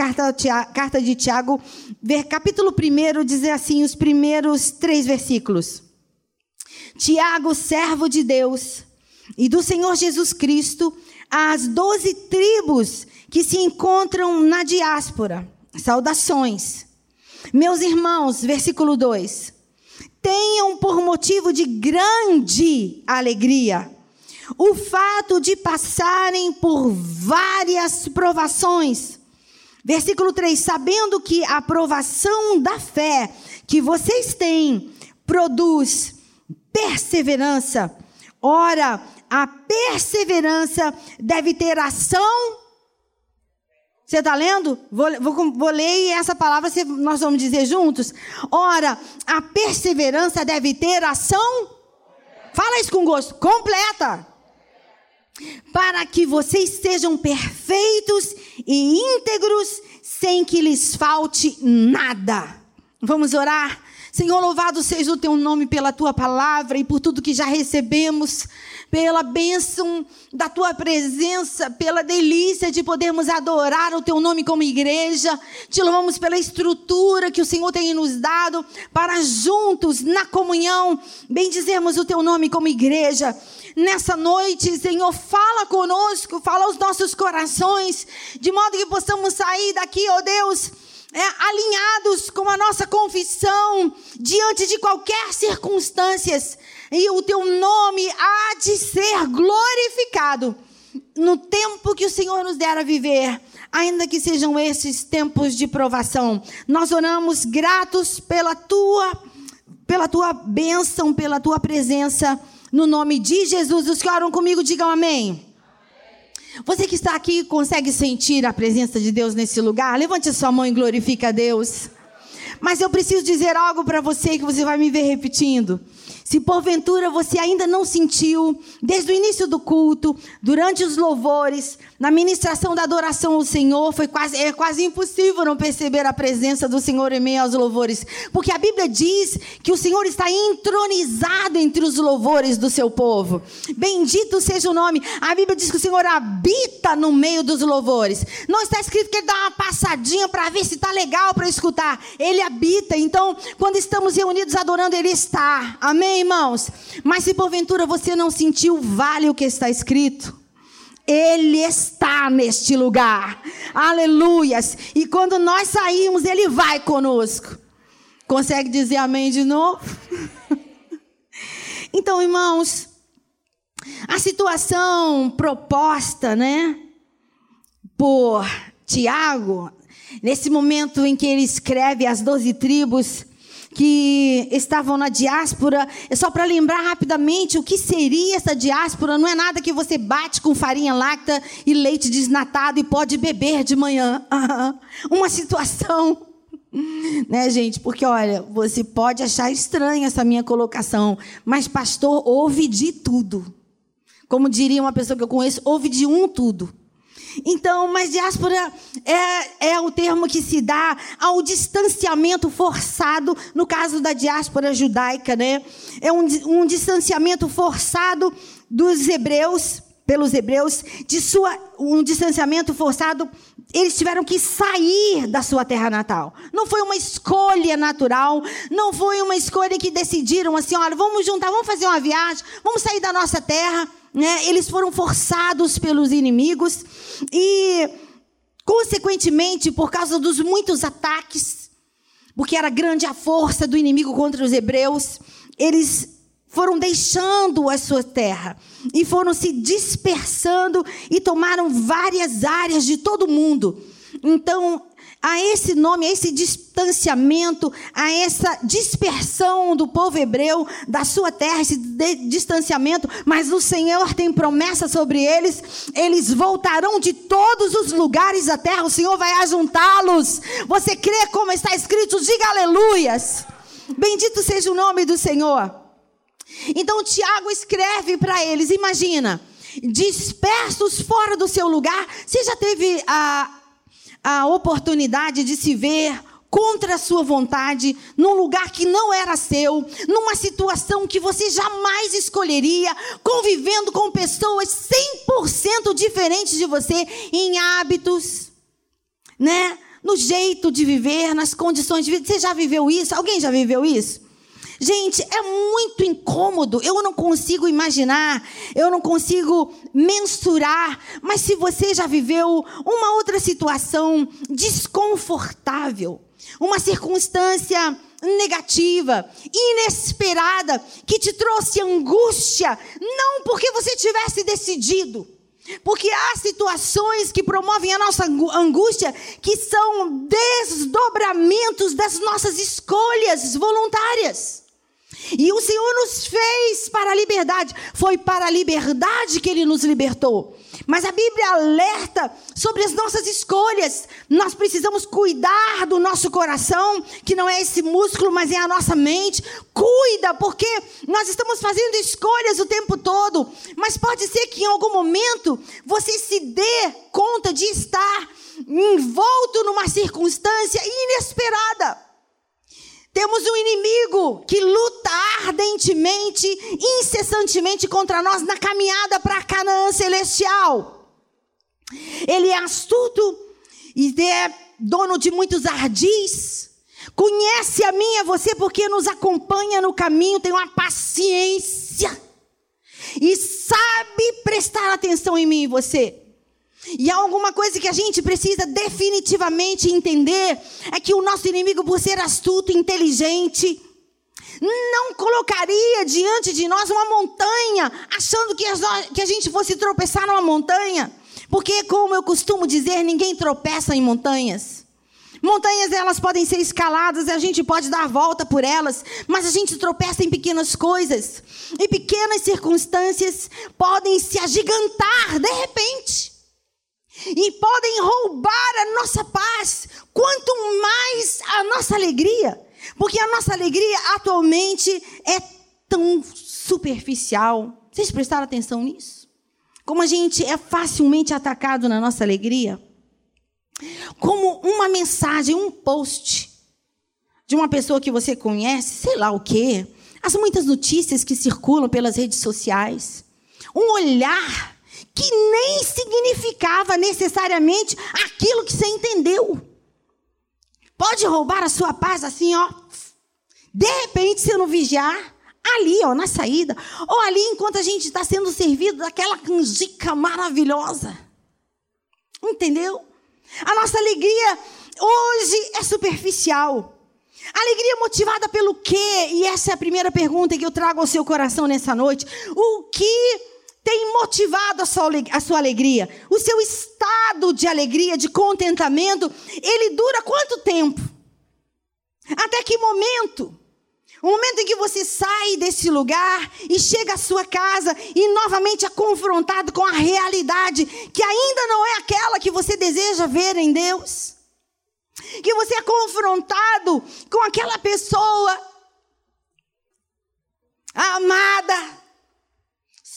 carta, carta de Tiago, capítulo 1, dizer assim, os primeiros três versículos. Tiago, servo de Deus e do Senhor Jesus Cristo, às doze tribos que se encontram na diáspora. Saudações. Meus irmãos, versículo 2. Tenham por motivo de grande alegria o fato de passarem por várias provações. Versículo 3: Sabendo que a provação da fé que vocês têm produz perseverança. Ora, a perseverança deve ter ação. Você está lendo? Vou, vou, vou, ler e essa palavra nós vamos dizer juntos. Ora, a perseverança deve ter ação. Fala isso com gosto. Completa para que vocês sejam perfeitos e íntegros, sem que lhes falte nada. Vamos orar? Senhor, louvado seja o teu nome pela tua palavra e por tudo que já recebemos, pela bênção da tua presença, pela delícia de podermos adorar o teu nome como igreja. Te louvamos pela estrutura que o Senhor tem nos dado para juntos, na comunhão, bendizermos o teu nome como igreja nessa noite, Senhor, fala conosco, fala aos nossos corações, de modo que possamos sair daqui, ó oh Deus, é, alinhados com a nossa confissão, diante de qualquer circunstâncias, e o teu nome há de ser glorificado no tempo que o Senhor nos der a viver, ainda que sejam esses tempos de provação. Nós oramos gratos pela tua pela tua bênção, pela tua presença no nome de Jesus, os que oram comigo, digam amém. Você que está aqui consegue sentir a presença de Deus nesse lugar? Levante a sua mão e glorifique a Deus. Mas eu preciso dizer algo para você que você vai me ver repetindo. Se porventura você ainda não sentiu, desde o início do culto, durante os louvores, na ministração da adoração ao Senhor, foi quase, é quase impossível não perceber a presença do Senhor em meio aos louvores. Porque a Bíblia diz que o Senhor está entronizado entre os louvores do seu povo. Bendito seja o nome. A Bíblia diz que o Senhor habita no meio dos louvores. Não está escrito que ele dá uma passadinha para ver se está legal para escutar. Ele habita. Então, quando estamos reunidos adorando, ele está. Amém? irmãos? Mas se porventura você não sentiu, vale o que está escrito. Ele está neste lugar. Aleluias. E quando nós saímos, Ele vai conosco. Consegue dizer amém de novo? então, irmãos, a situação proposta, né, por Tiago, nesse momento em que ele escreve as doze tribos, que estavam na diáspora. É só para lembrar rapidamente o que seria essa diáspora. Não é nada que você bate com farinha láctea e leite desnatado e pode beber de manhã. Uma situação. Né, gente? Porque, olha, você pode achar estranha essa minha colocação, mas, pastor, ouve de tudo. Como diria uma pessoa que eu conheço, ouve de um tudo. Então, mas diáspora é, é o termo que se dá ao distanciamento forçado, no caso da diáspora judaica, né? É um, um distanciamento forçado dos hebreus, pelos hebreus, de sua, um distanciamento forçado eles tiveram que sair da sua terra natal. Não foi uma escolha natural, não foi uma escolha que decidiram assim, olha, vamos juntar, vamos fazer uma viagem, vamos sair da nossa terra né, eles foram forçados pelos inimigos e, consequentemente, por causa dos muitos ataques, porque era grande a força do inimigo contra os hebreus, eles foram deixando a sua terra e foram se dispersando e tomaram várias áreas de todo o mundo. Então, a esse nome, a esse distanciamento, a essa dispersão do povo hebreu da sua terra, esse distanciamento, mas o Senhor tem promessa sobre eles, eles voltarão de todos os lugares da terra, o Senhor vai ajuntá-los. Você crê como está escrito? Diga aleluias. Bendito seja o nome do Senhor. Então Tiago escreve para eles, imagina, dispersos fora do seu lugar. Você já teve a a oportunidade de se ver contra a sua vontade, num lugar que não era seu, numa situação que você jamais escolheria, convivendo com pessoas 100% diferentes de você em hábitos, né? no jeito de viver, nas condições de vida. Você já viveu isso? Alguém já viveu isso? Gente, é muito incômodo. Eu não consigo imaginar, eu não consigo mensurar. Mas se você já viveu uma outra situação desconfortável, uma circunstância negativa, inesperada, que te trouxe angústia, não porque você tivesse decidido, porque há situações que promovem a nossa angústia que são desdobramentos das nossas escolhas voluntárias. E o Senhor nos fez para a liberdade. Foi para a liberdade que Ele nos libertou. Mas a Bíblia alerta sobre as nossas escolhas. Nós precisamos cuidar do nosso coração, que não é esse músculo, mas é a nossa mente. Cuida, porque nós estamos fazendo escolhas o tempo todo. Mas pode ser que em algum momento você se dê conta de estar envolto numa circunstância inesperada. Temos um inimigo que luta ardentemente, incessantemente contra nós na caminhada para a Canaã celestial. Ele é astuto e é dono de muitos ardis. Conhece a mim e a você porque nos acompanha no caminho, tem uma paciência e sabe prestar atenção em mim e você. E há alguma coisa que a gente precisa definitivamente entender: é que o nosso inimigo, por ser astuto, inteligente, não colocaria diante de nós uma montanha, achando que a gente fosse tropeçar numa montanha. Porque, como eu costumo dizer, ninguém tropeça em montanhas. Montanhas elas podem ser escaladas, a gente pode dar volta por elas, mas a gente tropeça em pequenas coisas. E pequenas circunstâncias podem se agigantar de repente e podem roubar a nossa paz, quanto mais a nossa alegria, porque a nossa alegria atualmente é tão superficial. Vocês prestaram atenção nisso? Como a gente é facilmente atacado na nossa alegria? Como uma mensagem, um post de uma pessoa que você conhece, sei lá o quê, as muitas notícias que circulam pelas redes sociais, um olhar que nem significava necessariamente aquilo que você entendeu. Pode roubar a sua paz assim, ó. De repente, se não vigiar, ali, ó, na saída, ou ali enquanto a gente está sendo servido daquela canjica maravilhosa. Entendeu? A nossa alegria hoje é superficial. Alegria motivada pelo quê? E essa é a primeira pergunta que eu trago ao seu coração nessa noite. O que tem motivado a sua, a sua alegria? O seu estado de alegria, de contentamento, ele dura quanto tempo? Até que momento? O momento em que você sai desse lugar e chega à sua casa e novamente é confrontado com a realidade que ainda não é aquela que você deseja ver em Deus. Que você é confrontado com aquela pessoa amada,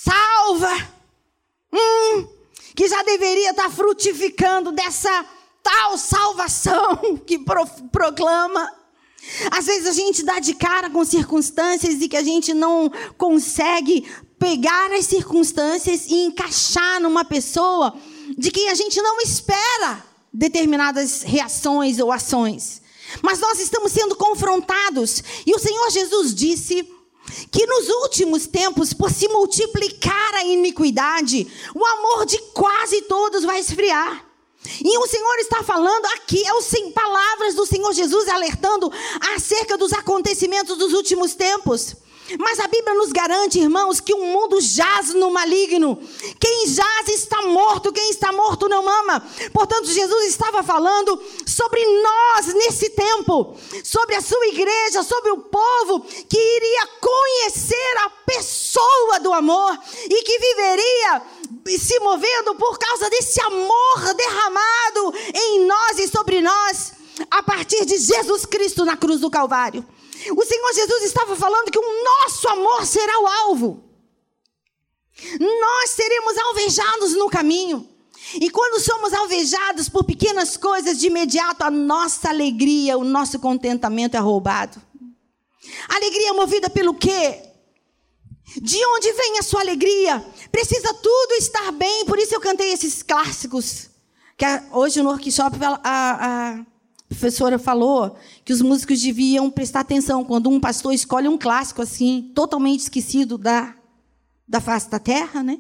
salva, hum, que já deveria estar frutificando dessa tal salvação que pro, proclama. Às vezes a gente dá de cara com circunstâncias e que a gente não consegue pegar as circunstâncias e encaixar numa pessoa de quem a gente não espera determinadas reações ou ações. Mas nós estamos sendo confrontados. E o Senhor Jesus disse que nos últimos tempos, por se multiplicar a iniquidade, o amor de quase todos vai esfriar. E o Senhor está falando aqui, é o sem palavras do Senhor Jesus alertando acerca dos acontecimentos dos últimos tempos. Mas a Bíblia nos garante, irmãos, que o mundo jaz no maligno. Quem jaz está morto, quem está morto não ama. Portanto, Jesus estava falando sobre nós nesse tempo, sobre a sua igreja, sobre o povo que iria conhecer a pessoa do amor e que viveria se movendo por causa desse amor derramado em nós e sobre nós a partir de Jesus Cristo na cruz do Calvário. O Senhor Jesus estava falando que o nosso amor será o alvo. Nós seremos alvejados no caminho. E quando somos alvejados por pequenas coisas, de imediato a nossa alegria, o nosso contentamento é roubado. Alegria movida pelo quê? De onde vem a sua alegria? Precisa tudo estar bem, por isso eu cantei esses clássicos. Que hoje no workshop a, a, professora falou que os músicos deviam prestar atenção quando um pastor escolhe um clássico assim, totalmente esquecido da, da face da terra, né?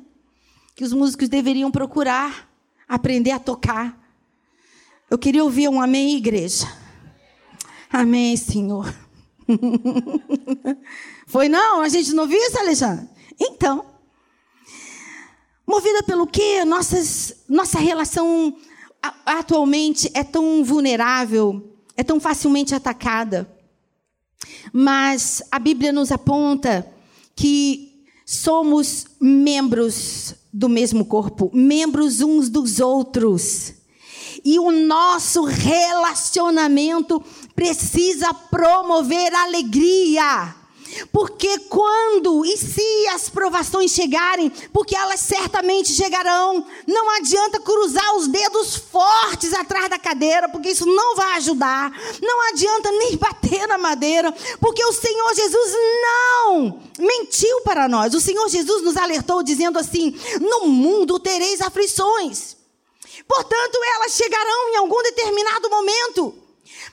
Que os músicos deveriam procurar aprender a tocar. Eu queria ouvir um amém, igreja. Amém, Senhor. Foi não? A gente não viu isso, Alexandre? Então, movida pelo quê? Nossas, nossa relação atualmente é tão vulnerável, é tão facilmente atacada. Mas a Bíblia nos aponta que somos membros do mesmo corpo, membros uns dos outros. E o nosso relacionamento precisa promover alegria. Porque quando e se as provações chegarem, porque elas certamente chegarão, não adianta cruzar os dedos fortes atrás da cadeira, porque isso não vai ajudar. Não adianta nem bater na madeira, porque o Senhor Jesus não mentiu para nós. O Senhor Jesus nos alertou dizendo assim: "No mundo tereis aflições". Portanto, elas chegarão em algum determinado momento.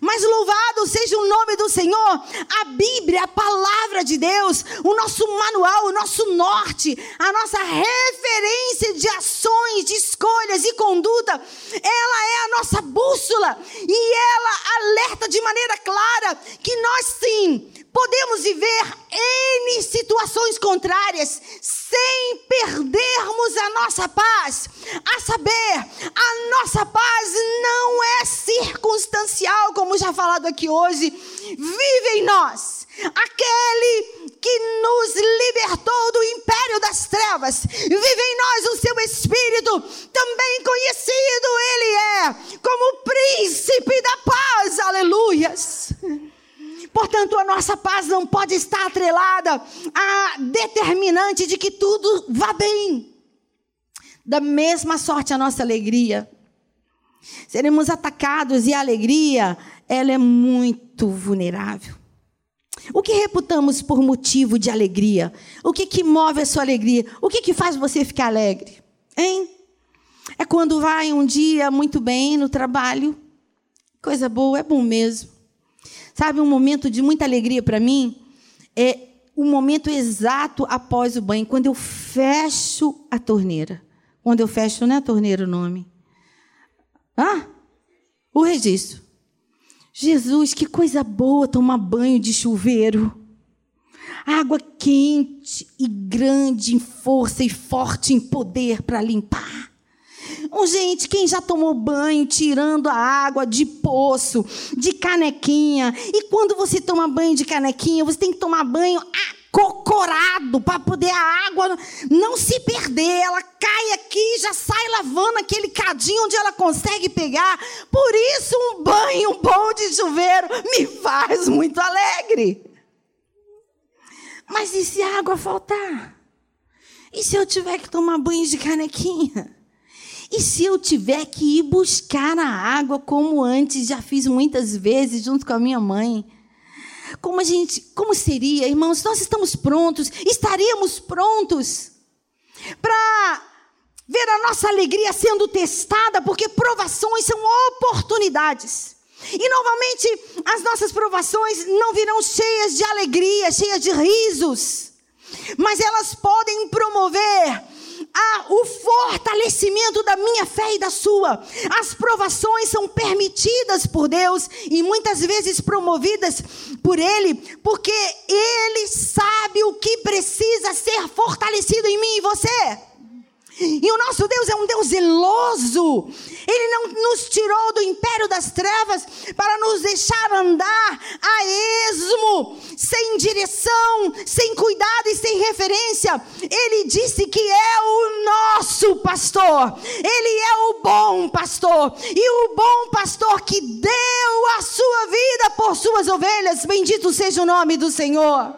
Mas louvado seja o nome do Senhor. A Bíblia, a palavra de Deus, o nosso manual, o nosso norte, a nossa referência de ações, de escolhas e conduta, ela é a nossa bússola e ela alerta de maneira clara que nós sim podemos viver N situações contrárias sem perdermos a nossa paz. A saber, a nossa paz não é circunstancial, como já falado aqui hoje. Vive em nós aquele que nos libertou do império das trevas. Vive em nós o seu Espírito, também conhecido ele é como príncipe da paz. Aleluias. Portanto, a nossa paz não pode estar atrelada a determinante de que tudo vá bem. Da mesma sorte, a nossa alegria. Seremos atacados e a alegria, ela é muito vulnerável. O que reputamos por motivo de alegria? O que, que move a sua alegria? O que, que faz você ficar alegre? Hein? É quando vai um dia muito bem no trabalho. Coisa boa, é bom mesmo. Sabe, um momento de muita alegria para mim é o momento exato após o banho, quando eu fecho a torneira. Quando eu fecho, não é a torneira o nome. Ah, o registro. Jesus, que coisa boa tomar banho de chuveiro. Água quente e grande em força e forte em poder para limpar. Oh, gente, quem já tomou banho tirando a água de poço, de canequinha? E quando você toma banho de canequinha, você tem que tomar banho acocorado para poder a água não se perder. Ela cai aqui, já sai lavando aquele cadinho onde ela consegue pegar. Por isso, um banho bom de chuveiro me faz muito alegre. Mas e se a água faltar? E se eu tiver que tomar banho de canequinha? E se eu tiver que ir buscar a água como antes já fiz muitas vezes junto com a minha mãe? Como a gente, como seria, irmãos? Nós estamos prontos, estaríamos prontos para ver a nossa alegria sendo testada, porque provações são oportunidades. E normalmente as nossas provações não virão cheias de alegria, cheias de risos, mas elas podem promover a, o fortalecimento da minha fé e da sua. As provações são permitidas por Deus e muitas vezes promovidas por Ele, porque Ele sabe o que precisa ser fortalecido em mim e você. E o nosso Deus é um Deus zeloso. Ele não nos tirou do império das trevas para nos deixar andar a esmo, sem direção, sem sem referência. Ele disse que é o nosso pastor. Ele é o bom pastor. E o bom pastor que deu a sua vida por suas ovelhas. Bendito seja o nome do Senhor.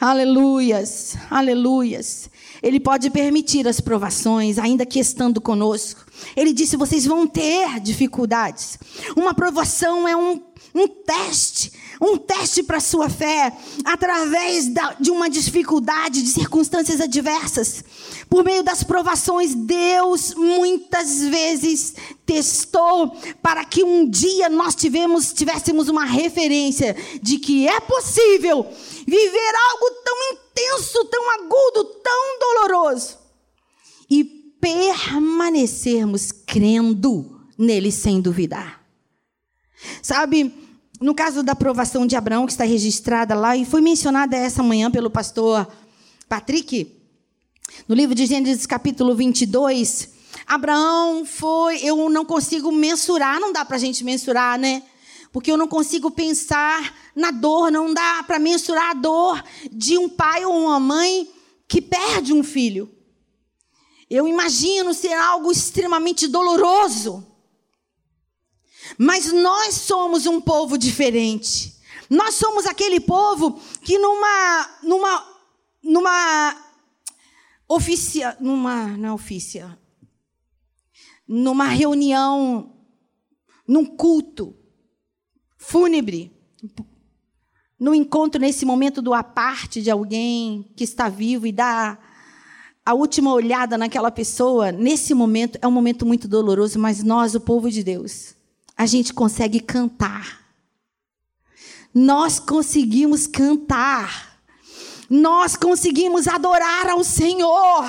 Aleluias, aleluias. Ele pode permitir as provações, ainda que estando conosco. Ele disse: vocês vão ter dificuldades. Uma provação é um, um teste, um teste para a sua fé, através da, de uma dificuldade, de circunstâncias adversas. Por meio das provações, Deus muitas vezes testou para que um dia nós tivemos, tivéssemos uma referência de que é possível viver algo tão intenso, tão agudo, tão doloroso e permanecermos crendo nele sem duvidar. Sabe, no caso da aprovação de Abraão, que está registrada lá e foi mencionada essa manhã pelo pastor Patrick, no livro de Gênesis, capítulo 22, Abraão foi. Eu não consigo mensurar, não dá para a gente mensurar, né? Porque eu não consigo pensar na dor, não dá para mensurar a dor de um pai ou uma mãe que perde um filho. Eu imagino ser algo extremamente doloroso. Mas nós somos um povo diferente. Nós somos aquele povo que numa numa numa oficia, numa não é oficia, numa reunião, num culto fúnebre, no encontro nesse momento do aparte de alguém que está vivo e dá a última olhada naquela pessoa, nesse momento é um momento muito doloroso, mas nós, o povo de Deus, a gente consegue cantar. Nós conseguimos cantar. Nós conseguimos adorar ao Senhor.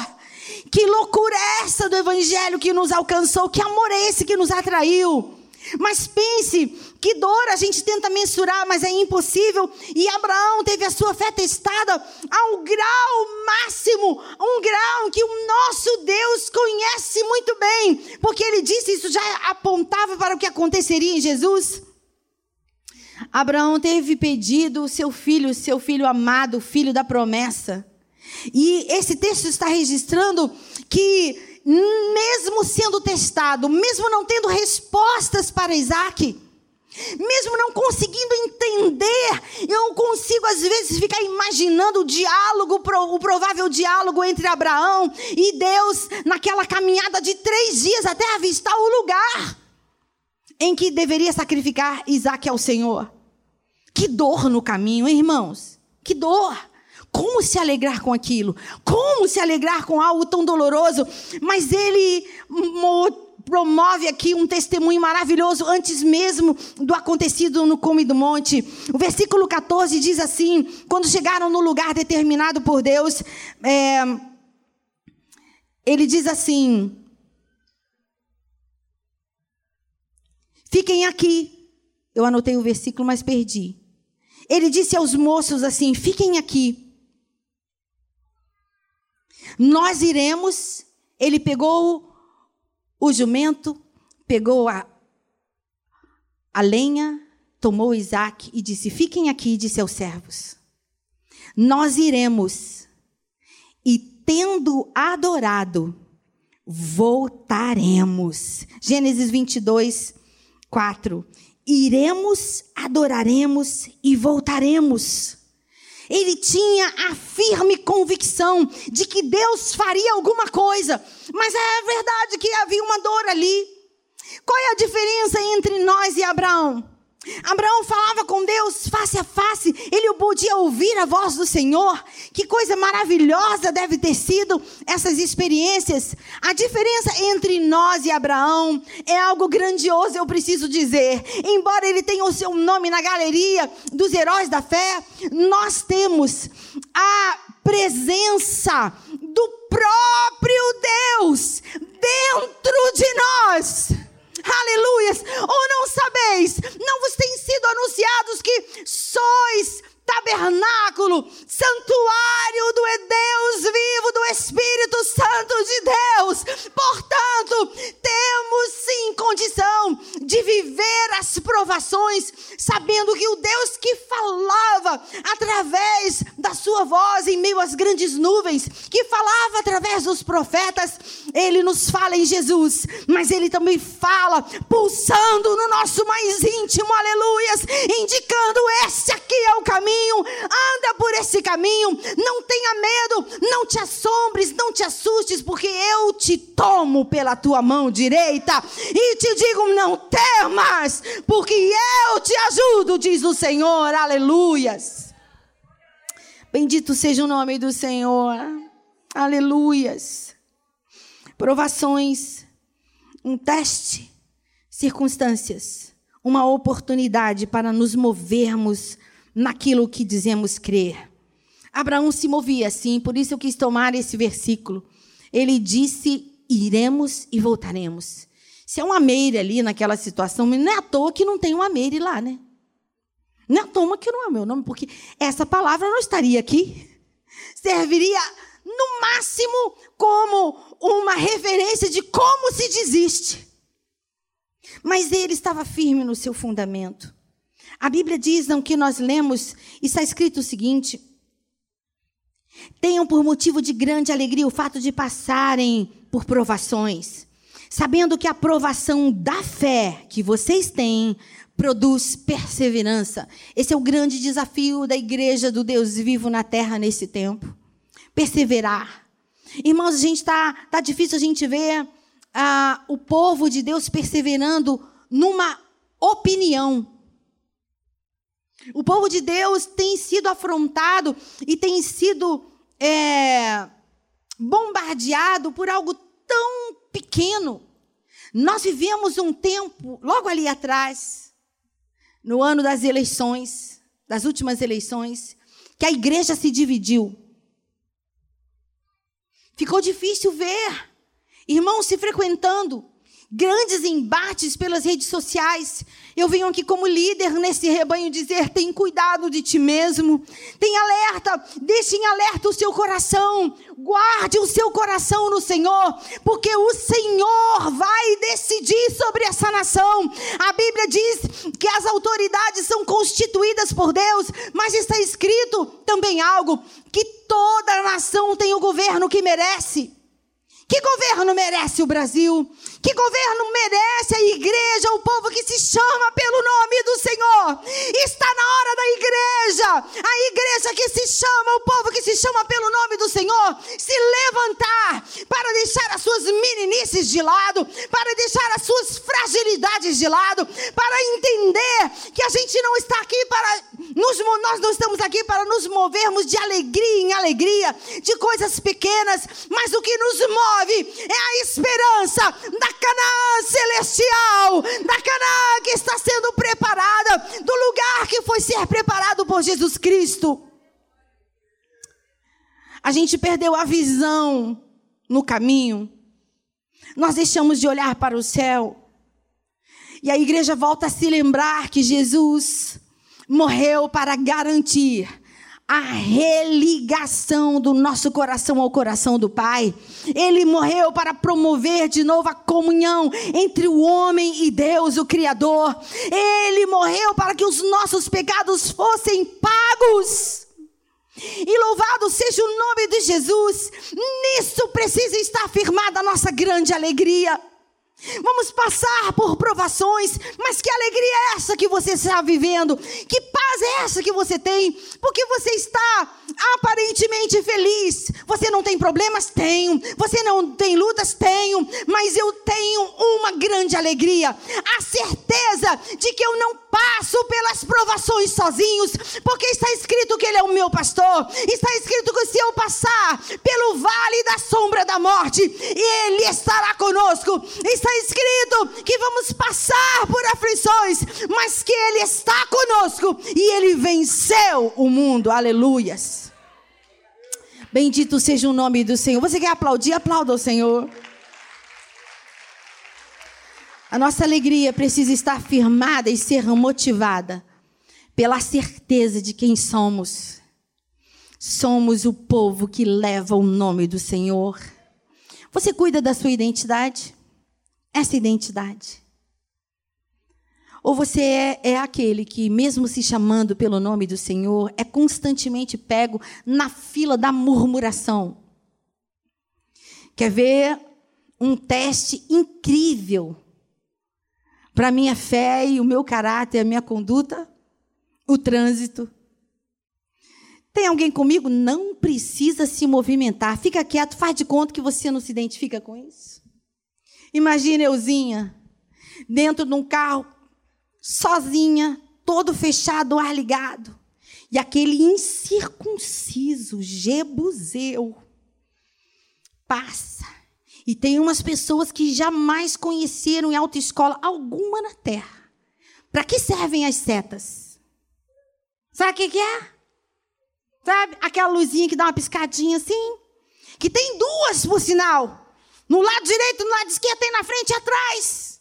Que loucura é essa do Evangelho que nos alcançou? Que amor é esse que nos atraiu? Mas pense que dor a gente tenta mensurar, mas é impossível. E Abraão teve a sua fé testada ao grau máximo, um grau que o nosso Deus conhece muito bem, porque ele disse isso já apontava para o que aconteceria em Jesus. Abraão teve pedido o seu filho, seu filho amado, o filho da promessa. E esse texto está registrando que mesmo sendo testado, mesmo não tendo respostas para Isaac, mesmo não conseguindo entender, eu consigo às vezes ficar imaginando o diálogo, o provável diálogo entre Abraão e Deus naquela caminhada de três dias até avistar o lugar em que deveria sacrificar Isaac ao Senhor. Que dor no caminho, hein, irmãos? Que dor! Como se alegrar com aquilo? Como se alegrar com algo tão doloroso? Mas ele promove aqui um testemunho maravilhoso antes mesmo do acontecido no cume do monte. O versículo 14 diz assim: quando chegaram no lugar determinado por Deus, é, ele diz assim: Fiquem aqui. Eu anotei o versículo, mas perdi. Ele disse aos moços assim: Fiquem aqui. Nós iremos. Ele pegou o jumento, pegou a, a lenha, tomou Isaac e disse: Fiquem aqui, disse aos servos. Nós iremos, e tendo adorado, voltaremos. Gênesis 22, 4. Iremos, adoraremos e voltaremos. Ele tinha a firme convicção de que Deus faria alguma coisa, mas é verdade que havia uma dor ali. Qual é a diferença entre nós e Abraão? Abraão falava com Deus face a face, ele podia ouvir a voz do Senhor. Que coisa maravilhosa deve ter sido essas experiências. A diferença entre nós e Abraão é algo grandioso, eu preciso dizer. Embora ele tenha o seu nome na galeria dos heróis da fé, nós temos a presença do próprio Deus dentro de nós. Aleluias! Ou não sabeis, não vos tem sido anunciados que sois tabernáculo, santuário do Deus vivo, do Espírito Santo de Deus. Portanto, temos sim condição de viver as provações, sabendo que o Deus que falava através da sua voz em meio às grandes nuvens, que falava através dos profetas, ele nos fala em Jesus, mas ele também fala pulsando no nosso mais íntimo, aleluias, indicando esse aqui é o caminho caminho, anda por esse caminho, não tenha medo, não te assombres, não te assustes, porque eu te tomo pela tua mão direita e te digo: não temas, porque eu te ajudo, diz o Senhor, aleluias. Bendito seja o nome do Senhor, aleluias. Provações, um teste, circunstâncias, uma oportunidade para nos movermos naquilo que dizemos crer. Abraão se movia assim, por isso eu quis tomar esse versículo. Ele disse: iremos e voltaremos. Se é uma Meire ali naquela situação, não é à toa que não tem uma Meire lá, né? Não é à toa que não é meu nome, porque essa palavra não estaria aqui. Serviria, no máximo, como uma referência de como se desiste. Mas ele estava firme no seu fundamento. A Bíblia diz, não, que nós lemos, está escrito o seguinte: Tenham por motivo de grande alegria o fato de passarem por provações, sabendo que a provação da fé que vocês têm produz perseverança. Esse é o grande desafio da igreja do Deus vivo na terra nesse tempo. Perseverar. Irmãos, a gente está tá difícil a gente ver ah, o povo de Deus perseverando numa opinião. O povo de Deus tem sido afrontado e tem sido é, bombardeado por algo tão pequeno. Nós vivemos um tempo, logo ali atrás, no ano das eleições, das últimas eleições, que a igreja se dividiu. Ficou difícil ver irmãos se frequentando, grandes embates pelas redes sociais. Eu venho aqui como líder nesse rebanho dizer: tem cuidado de ti mesmo, tem alerta, deixe em alerta o seu coração, guarde o seu coração no Senhor, porque o Senhor vai decidir sobre essa nação. A Bíblia diz que as autoridades são constituídas por Deus, mas está escrito também algo: que toda nação tem o governo que merece. Que governo merece o Brasil? Que governo merece a igreja, o povo que se chama pelo nome do Senhor? Está na hora da igreja, a igreja que se chama, o povo que se chama pelo nome do Senhor, se levantar para deixar as suas meninices de lado, para deixar as suas fragilidades de lado, para entender que a gente não está aqui para nos, nós não estamos aqui para nos movermos de alegria em alegria, de coisas pequenas, mas o que nos move é a esperança da Canaã celestial, da Canaã que está sendo preparada, do lugar que foi ser preparado por Jesus Cristo. A gente perdeu a visão no caminho, nós deixamos de olhar para o céu, e a igreja volta a se lembrar que Jesus morreu para garantir a religação do nosso coração ao coração do Pai. Ele morreu para promover de novo a comunhão entre o homem e Deus, o Criador. Ele morreu para que os nossos pecados fossem pagos. E louvado seja o nome de Jesus. Nisso precisa estar firmada a nossa grande alegria. Vamos passar por provações, mas que alegria é essa que você está vivendo? Que paz é essa que você tem? Porque você está aparentemente feliz. Você não tem problemas? Tenho. Você não tem lutas? Tenho. Mas eu tenho uma grande alegria. A certeza de que eu não passo pelas provações sozinhos, porque está escrito que Ele é o meu pastor. Está escrito que se eu passar pelo vale da sombra da morte, Ele estará conosco. Está escrito que vamos passar por aflições, mas que Ele está conosco e Ele venceu o mundo. Aleluias. Bendito seja o nome do Senhor. Você quer aplaudir? Aplauda o Senhor. A nossa alegria precisa estar firmada e ser motivada pela certeza de quem somos. Somos o povo que leva o nome do Senhor. Você cuida da sua identidade? Essa identidade. Ou você é, é, aquele que, mesmo se chamando pelo nome do Senhor, é constantemente pego na fila da murmuração? Quer ver um teste incrível para a minha fé e o meu caráter, a minha conduta? O trânsito. Tem alguém comigo? Não precisa se movimentar. Fica quieto, faz de conta que você não se identifica com isso. Imagina euzinha dentro de um carro sozinha, todo fechado, ar ligado. E aquele incircunciso Jebuseu passa E tem umas pessoas que jamais conheceram em autoescola alguma na Terra. Para que servem as setas? Sabe o que, é? Sabe? Aquela luzinha que dá uma piscadinha assim. Que tem duas, por sinal. No lado direito, no lado esquerdo, tem na frente e atrás.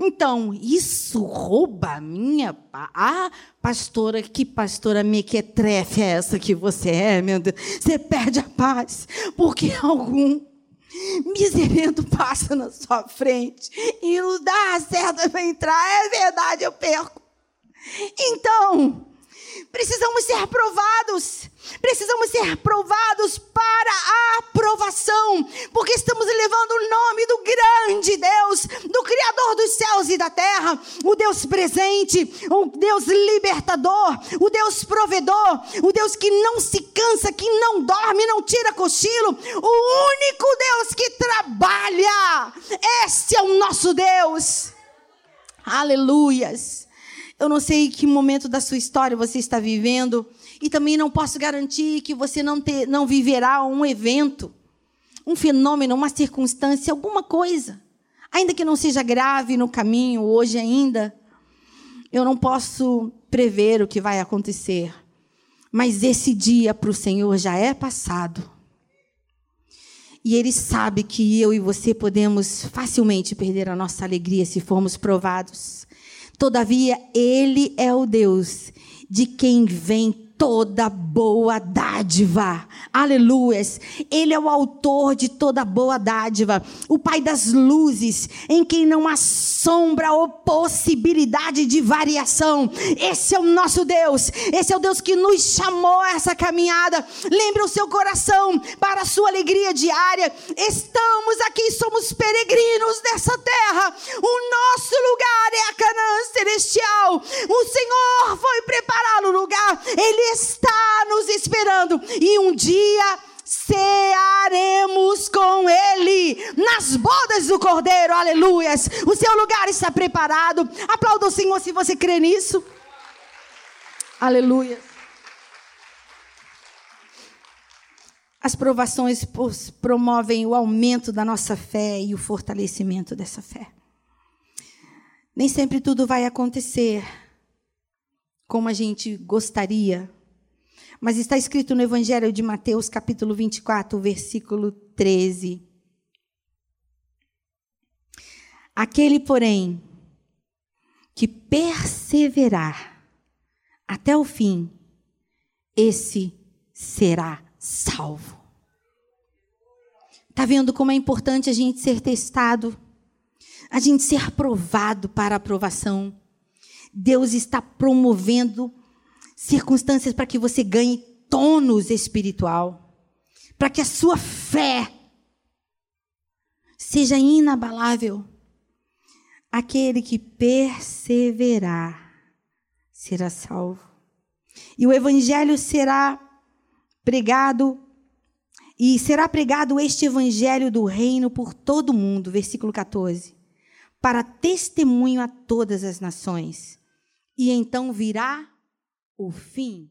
Então, isso rouba a minha. Ah, pastora, que pastora mequetrefe é essa que você é, meu Deus? Você perde a paz, porque algum miserento passa na sua frente e não dá a certa para entrar. É verdade, eu perco. Então, precisamos ser aprovados. Precisamos ser provados para a aprovação, porque estamos levando o nome do grande Deus, do Criador dos céus e da terra, o Deus presente, o Deus libertador, o Deus provedor, o Deus que não se cansa, que não dorme, não tira cochilo, o único Deus que trabalha. Este é o nosso Deus. Aleluias. Eu não sei que momento da sua história você está vivendo e também não posso garantir que você não, ter, não viverá um evento, um fenômeno, uma circunstância, alguma coisa. Ainda que não seja grave no caminho, hoje ainda, eu não posso prever o que vai acontecer. Mas esse dia para o Senhor já é passado. E Ele sabe que eu e você podemos facilmente perder a nossa alegria se formos provados. Todavia, Ele é o Deus de quem vem toda boa dádiva. Aleluias. Ele é o autor de toda boa dádiva, o Pai das luzes, em quem não há sombra ou possibilidade de variação. Esse é o nosso Deus. Esse é o Deus que nos chamou a essa caminhada. Lembre o seu coração para a sua alegria diária. Estamos aqui, somos peregrinos dessa terra. O nosso lugar é a Canaã celestial. O Senhor foi preparar o lugar. Ele está nos esperando e um dia cearemos com Ele nas bodas do Cordeiro, aleluias. O seu lugar está preparado. Aplauda o Senhor se você crê nisso. Aleluia. As provações promovem o aumento da nossa fé e o fortalecimento dessa fé. Nem sempre tudo vai acontecer como a gente gostaria mas está escrito no Evangelho de Mateus, capítulo 24, versículo 13. Aquele, porém, que perseverar até o fim, esse será salvo. Está vendo como é importante a gente ser testado, a gente ser aprovado para aprovação. Deus está promovendo circunstâncias para que você ganhe tônus espiritual, para que a sua fé seja inabalável. Aquele que perseverar será salvo. E o evangelho será pregado e será pregado este evangelho do reino por todo o mundo, versículo 14, para testemunho a todas as nações. E então virá o fim